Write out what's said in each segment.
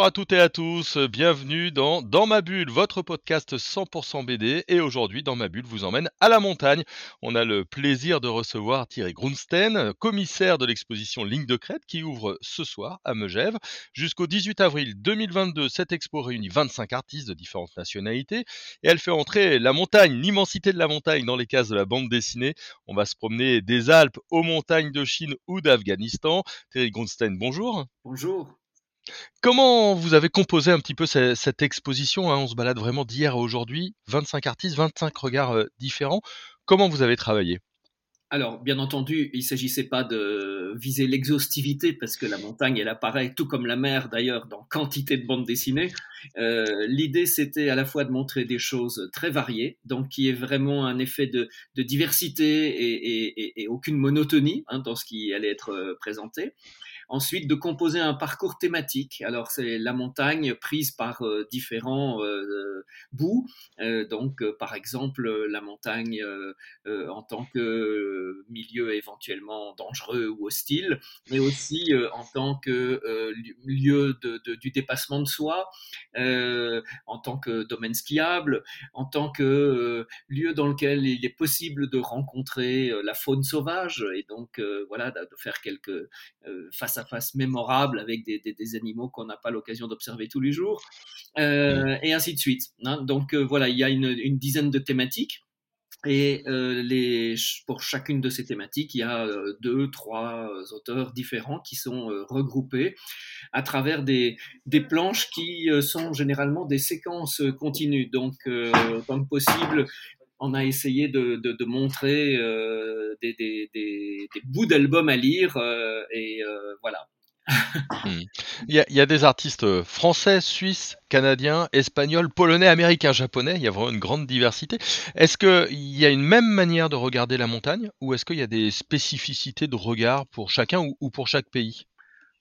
Bonjour à toutes et à tous, bienvenue dans Dans ma bulle, votre podcast 100% BD. Et aujourd'hui, Dans ma bulle vous emmène à la montagne. On a le plaisir de recevoir Thierry Grunstein, commissaire de l'exposition Ligne de crête qui ouvre ce soir à Megève. Jusqu'au 18 avril 2022, cette expo réunit 25 artistes de différentes nationalités et elle fait entrer la montagne, l'immensité de la montagne dans les cases de la bande dessinée. On va se promener des Alpes aux montagnes de Chine ou d'Afghanistan. Thierry Grunstein, bonjour. Bonjour. Comment vous avez composé un petit peu ce- cette exposition hein? On se balade vraiment d'hier à aujourd'hui, 25 artistes, 25 regards euh, différents. Comment vous avez travaillé? Alors, bien entendu, il ne s'agissait pas de viser l'exhaustivité, parce que la montagne, elle apparaît, tout comme la mer d'ailleurs, dans quantité de bandes dessinées. Euh, L'idée, c'était à la fois de montrer des choses très variées, donc qui est vraiment un effet de, diversité et, aucune monotonie hein, dans ce qui allait être euh, présenté. Ensuite, de composer un parcours thématique. Alors, c'est la montagne prise par euh, différents bouts. Donc, par exemple, la montagne en tant que milieu éventuellement dangereux ou hostile, mais aussi en tant que li- lieu du dépassement de soi, euh, en tant que domaine skiable, en tant que euh, lieu dans lequel il est possible de rencontrer euh, la faune sauvage et donc voilà de, faire quelques face à face mémorables avec des, des- des animaux qu'on n'a pas l'occasion d'observer tous les jours, euh, et ainsi de suite. hein. Donc voilà, il y a une, une dizaine de thématiques. Et euh, pour chacune de ces thématiques, il y a euh, deux, trois euh, auteurs différents qui sont regroupés à travers des, des planches qui sont généralement des séquences continues. Donc, autant que possible, on a essayé de, de, de montrer des, des, des, bouts d'albums à lire. et voilà. Hmm. il, y a, des artistes euh, français, suisses, canadiens, espagnols, polonais, américains, japonais. Il y a vraiment une grande diversité. Est-ce qu'il y a une même manière de regarder la montagne ou est-ce qu'il y a des spécificités de regard pour chacun ou pour chaque pays?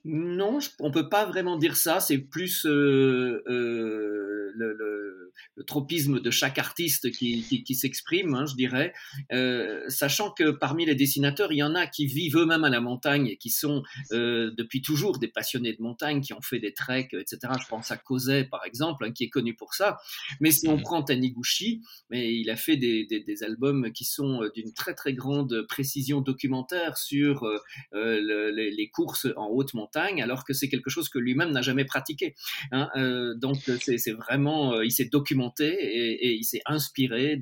Non, je- on peut pas vraiment dire ça. C'est plus euh, euh, le, le- le tropisme de chaque artiste qui, qui- qui s'exprime, hein, je dirais. Euh, sachant que parmi les dessinateurs, il y en a qui vivent eux-mêmes à la montagne et qui sont depuis toujours des passionnés de montagne, qui ont fait des treks, etc. Je pense à Kozet, par exemple, hein, qui est connu pour ça. Mais si on Mhm. prend Taniguchi, mais il a fait des, des- des albums qui sont d'une très très grande précision documentaire sur le- les, les courses en haute montagne, alors que c'est quelque chose que lui-même n'a jamais pratiqué. hein. Euh, donc c'est c'est vraiment, euh, il s'est documenté et, il s'est inspiré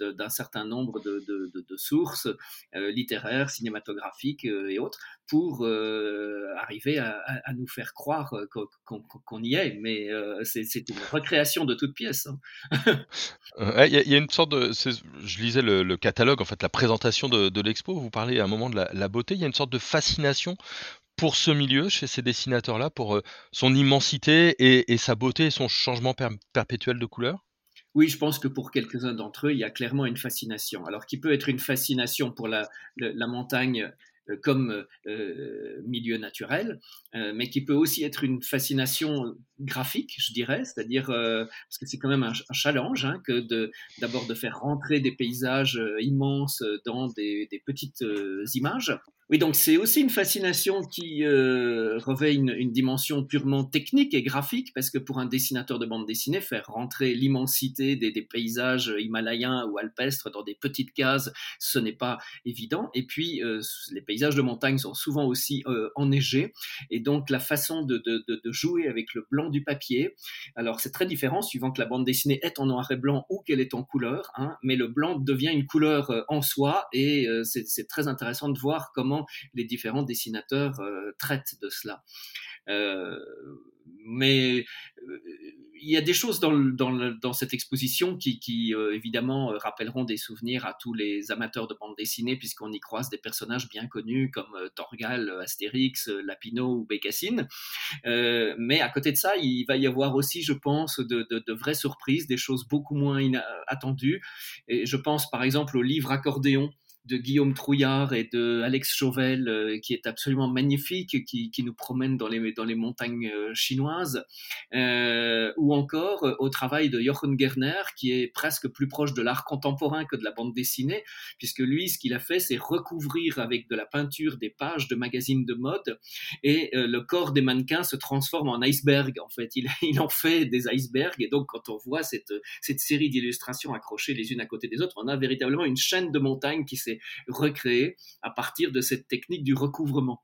d'un certain nombre de, sources euh, littéraires, cinématographiques euh, et autres pour euh, arriver à, nous faire croire euh, qu'on y est. Mais euh, c'est une recréation de toute pièce. hein. Euh, Il a- une sorte de. Je lisais le, catalogue, en fait, la présentation de, l'expo. Vous parlez à un moment de la beauté. Il y a une sorte de fascination pour ce milieu chez ces dessinateurs-là, pour euh, son immensité et, sa beauté son changement per- perpétuel de couleur? Oui, je pense que pour quelques-uns d'entre eux, il y a clairement une fascination. Alors, qui peut être une fascination pour la, la montagne comme euh, milieu naturel, euh, mais qui peut aussi être une fascination graphique, je dirais, c'est-à-dire euh, parce que c'est quand même un, challenge hein, que d'abord de faire rentrer des paysages euh, immenses dans des, petites euh, images. Oui, donc c'est aussi une fascination qui euh, revêt une, dimension purement technique et graphique, parce que pour un dessinateur de bande dessinée, faire rentrer l'immensité des, des paysages himalayens ou alpestres dans des petites cases, ce n'est pas évident. Et puis, euh, les paysages de montagne sont souvent aussi euh, enneigés, et donc la façon de, jouer avec le blanc du papier, alors c'est très différent suivant que la bande dessinée est en noir et blanc ou qu'elle est en couleur, hein, mais le blanc devient une couleur euh, en soi, et euh, c'est très intéressant de voir comment les différents dessinateurs euh, traitent de cela. Mais il y a des choses dans, le- dans, le- dans cette exposition qui, qui, euh, évidemment euh, rappelleront des souvenirs à tous les amateurs de bande dessinée puisqu'on y croise des personnages bien connus comme euh, Torgal, Astérix, euh, Lapino ou Bécassine. Mais à côté de ça, il va y avoir aussi, je pense, de, de- de vraies surprises, des choses beaucoup moins attendues. Et je pense par exemple au livre Accordéon de Guillaume Trouillard et de Alex Chauvel, euh, qui est absolument magnifique, qui, qui, nous promène dans les, dans les montagnes euh, chinoises, euh, ou encore au travail de Jochen Gerner, qui est presque plus proche de l'art contemporain que de la bande dessinée, puisque lui, ce qu'il a fait, c'est recouvrir avec de la peinture des pages de magazines de mode, et le corps des mannequins se transforme en iceberg, en fait. Il, il en fait des icebergs, et donc quand on voit cette, cette série d'illustrations accrochées les unes à côté des autres, on a véritablement une chaîne de montagnes qui s'est recréée à partir de cette technique du recouvrement.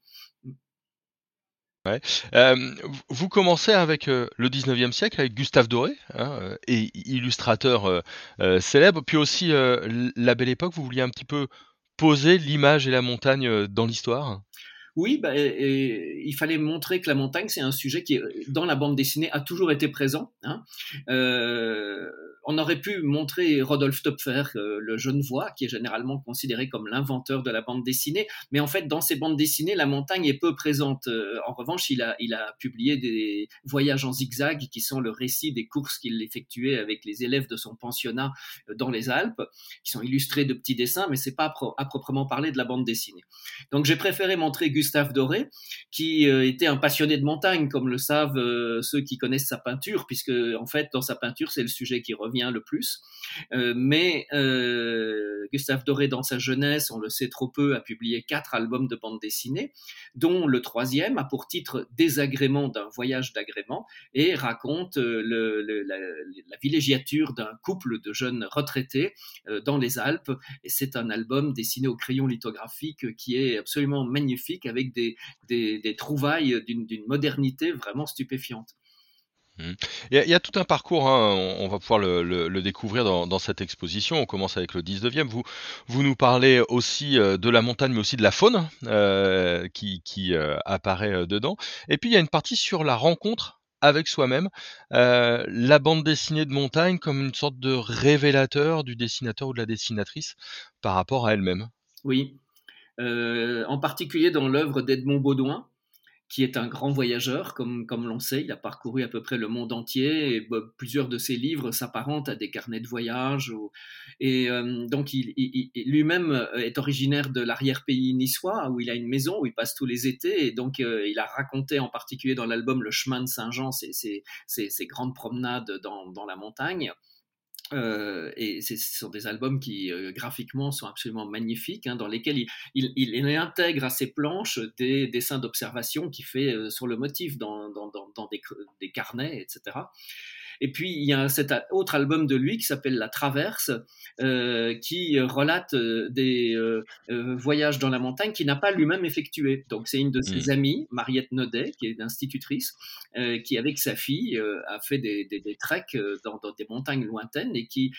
Euh, vous commencez avec euh, le 19e siècle, avec Gustave Doré, hein, euh, et illustrateur célèbre, puis aussi la belle époque, vous vouliez un petit peu poser l'image et la montagne dans l'histoire? Oui, bah, il fallait montrer que la montagne, c'est un sujet qui, dans la bande dessinée, a toujours été présent. Hein. Euh, on aurait pu montrer Rodolphe Töpfer, euh, le jeune voix, qui est généralement considéré comme l'inventeur de la bande dessinée, mais en fait, dans ses bandes dessinées, la montagne est peu présente. Euh, en revanche, il a, publié des voyages en zigzag, qui sont le récit des courses qu'il effectuait avec les élèves de son pensionnat dans les Alpes, qui sont illustrés de petits dessins, mais c'est pas à, proprement parler de la bande dessinée. Donc, j'ai préféré montrer Gustave Doré, qui euh, était un passionné de montagne, comme le savent ceux qui connaissent sa peinture, puisque en fait, dans sa peinture, c'est le sujet qui revient le plus. Euh, mais euh, Gustave Doré, dans sa jeunesse, on le sait trop peu, a publié quatre albums de bande dessinée, dont le troisième a pour titre Désagrément d'un voyage d'agrément et raconte euh, la, villégiature d'un couple de jeunes retraités dans les Alpes. Et c'est un album dessiné au crayon lithographique qui est absolument magnifique avec des trouvailles d'une modernité vraiment stupéfiante. Mmh. Il y, a, tout un parcours, hein, on, va pouvoir le, découvrir dans, cette exposition. On commence avec le 19e. Vous, vous nous parlez aussi euh, de la montagne, mais aussi de la faune euh, qui, euh, apparaît dedans. Et puis il y a une partie sur la rencontre avec soi-même, la bande dessinée de montagne comme une sorte de révélateur du dessinateur ou de la dessinatrice par rapport à elle-même. Oui, en particulier dans l'œuvre d'Edmond Baudouin qui est un grand voyageur, comme, comme l'on sait. Il a parcouru à peu près le monde entier et bah, plusieurs de ses livres s'apparentent à des carnets de voyage. et euh, donc, il, lui-même euh, est originaire de l'arrière-pays niçois, où il a une maison, où il passe tous les étés. Et donc, euh, il a raconté en particulier dans l'album Le chemin de Saint-Jean ses, grandes promenades dans, dans la montagne. Euh, et ce sont des albums qui euh, graphiquement sont absolument magnifiques, hein, dans lesquels il, il, il, intègre à ses planches des dessins d'observation qu'il fait euh, sur le motif dans, dans, dans, dans des, des, carnets, etc. Et puis il y a cet autre album de lui qui s'appelle La Traverse, euh, qui relate euh, des euh, voyages dans la montagne qu'il n'a pas lui-même effectué. Donc c'est une de ses mmh. amies, Mariette Nodet, qui est institutrice, qui avec sa fille a fait des, des, des treks dans, dans, des montagnes lointaines et qui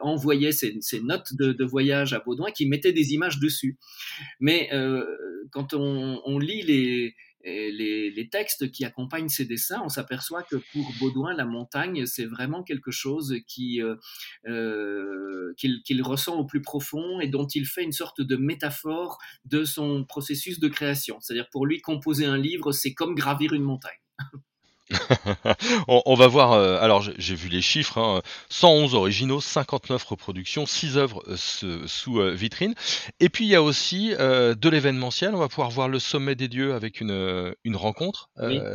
envoyait ses, ses notes de, de, voyage à Baudouin, qui mettait des images dessus. Mais quand on, on lit les les, textes qui accompagnent ces dessins, on s'aperçoit que pour Baudouin, la montagne, c'est vraiment quelque chose euh, euh, qu'il ressent au plus profond et dont il fait une sorte de métaphore de son processus de création. C'est-à-dire pour lui, composer un livre, c'est comme gravir une montagne. on, va voir. Euh, alors, j'ai vu les chiffres 111 hein, originaux, 59 reproductions, 6 œuvres euh, sous euh, vitrine. Et puis, il y a aussi de l'événementiel. On va pouvoir voir le sommet des dieux avec une, une rencontre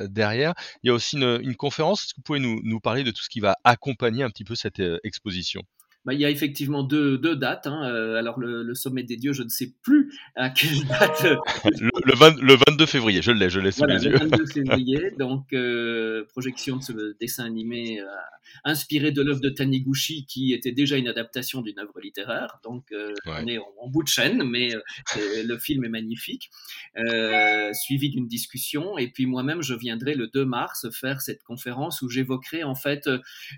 derrière. Il y a aussi une, conférence. Est-ce que vous pouvez nous, nous, parler de tout ce qui va accompagner un petit peu cette exposition? Bah, il y a effectivement deux, deux dates. Hein. Euh, alors le, sommet des dieux, je ne sais plus à quelle date. le, le, 22 février, je l'ai, je l'ai sous les yeux. Le 22 février, donc euh, projection de ce dessin animé euh, inspiré de l'œuvre de Taniguchi, qui était déjà une adaptation d'une œuvre littéraire. Donc on est en, bout de chaîne, mais le film est magnifique. suivi d'une discussion, et puis moi-même, je viendrai le 2 mars faire cette conférence où j'évoquerai en fait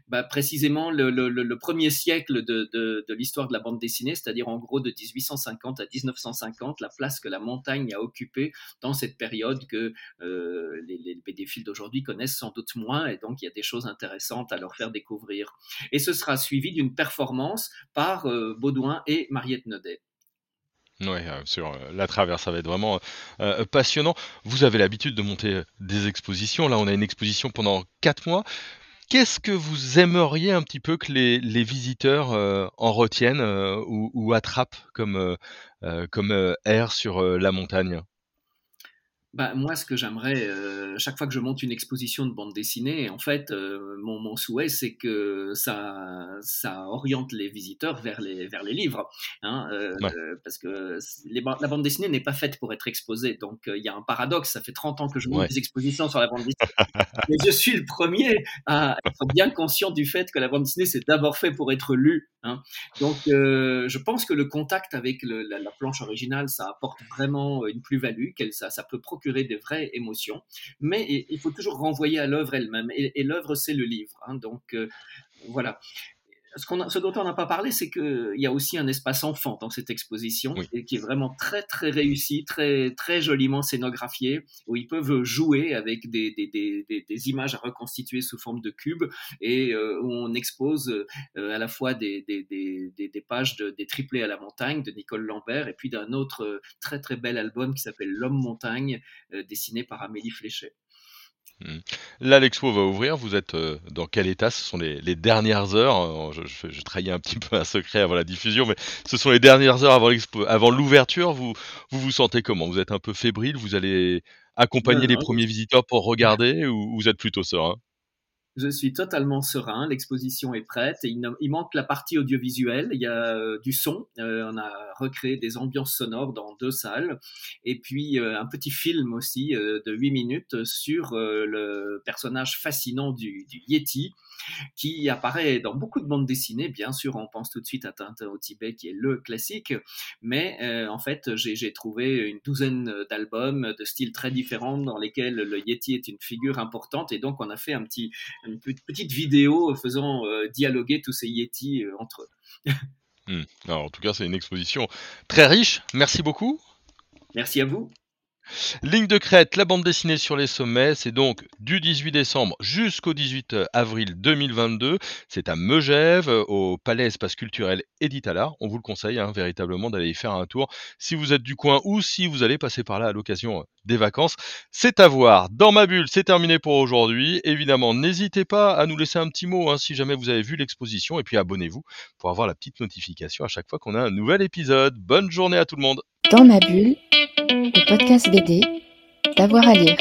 bah, précisément le, le premier siècle de, l'histoire de la bande dessinée, c'est-à-dire en gros de 1850 à 1950, la place que la montagne a occupée dans cette période que euh, les, les d'aujourd'hui connaissent sans doute moins, et donc il y a des choses intéressantes à leur faire découvrir. Et ce sera suivi d'une performance par euh, Baudouin et Mariette Nodet. Oui, euh, sur la traverse, ça va être vraiment passionnant. Vous avez l'habitude de monter des expositions. Là, on a une exposition pendant quatre mois. Qu'est-ce que vous aimeriez un petit peu que les, les visiteurs en retiennent ou, ou, attrapent comme, comme air sur la montagne? Bah, moi, ce que j'aimerais, euh, chaque fois que je monte une exposition de bande dessinée, en fait, euh, mon, mon, souhait, c'est que ça, ça oriente les visiteurs vers les, vers les livres. Hein, euh, parce que les, la bande dessinée n'est pas faite pour être exposée. Donc, il y a un paradoxe. Ça fait 30 ans que je monte des expositions sur la bande dessinée. mais je suis le premier à être bien conscient du fait que la bande dessinée, c'est d'abord fait pour être lu. Hein. Donc, je pense que le contact avec le, la, la, planche originale, ça apporte vraiment une plus-value, ça, ça peut procurer des vraies émotions, mais il faut toujours renvoyer à l'œuvre elle-même. Et, l'œuvre, c'est le livre. Hein. donc euh, voilà ce, dont on n'a pas parlé, c'est qu'il y a aussi un espace enfant dans cette exposition, et qui est vraiment très très réussi, très très joliment scénographié, où ils peuvent jouer avec des, des, des, des images à reconstituer sous forme de cubes, et euh, où on expose euh, à la fois des, pages de, des triplés à la montagne de Nicole Lambert, et puis d'un autre euh, très très bel album qui s'appelle L'homme montagne, dessiné par Amélie Fléchet. Mmh. Là, l'expo va ouvrir. Vous êtes euh, dans quel état? Ce sont les, dernières heures. Je, je, trahis un petit peu un secret avant la diffusion, mais ce sont les dernières heures avant avant l'ouverture. Vous, vous vous sentez comment? Vous êtes un peu fébrile? Vous allez accompagner les premiers visiteurs pour regarder ou vous êtes plutôt serein? Je suis totalement serein, l'exposition est prête. Il, manque la partie audiovisuelle, il y a euh, du son, euh, on a recréé des ambiances sonores dans deux salles, et puis euh, un petit film aussi de 8 minutes sur le personnage fascinant du, du Yeti, qui apparaît dans beaucoup de bandes dessinées. Bien sûr, on pense tout de suite à Tintin au Tibet, qui est le classique, mais en fait, j'ai trouvé une douzaine d'albums de styles très différents dans lesquels le Yeti est une figure importante, et donc on a fait un petit une petite vidéo faisant euh, dialoguer tous ces Yétis euh, entre eux. Hmm. Alors, en tout cas, c'est une exposition très riche. Merci beaucoup. Merci à vous. Ligne de crête, la bande dessinée sur les sommets, c'est donc du 18 décembre jusqu'au 18 avril 2022. C'est à Megève, au Palais Espace Culturel Editala. On vous le conseille hein, véritablement d'aller y faire un tour si vous êtes du coin ou si vous allez passer par là à l'occasion des vacances. C'est à voir. Dans ma bulle, c'est terminé pour aujourd'hui. Évidemment, n'hésitez pas à nous laisser un petit mot hein, si jamais vous avez vu l'exposition et puis abonnez-vous pour avoir la petite notification à chaque fois qu'on a un nouvel épisode. Bonne journée à tout le monde. Dans ma bulle le podcast D'avoir à lire.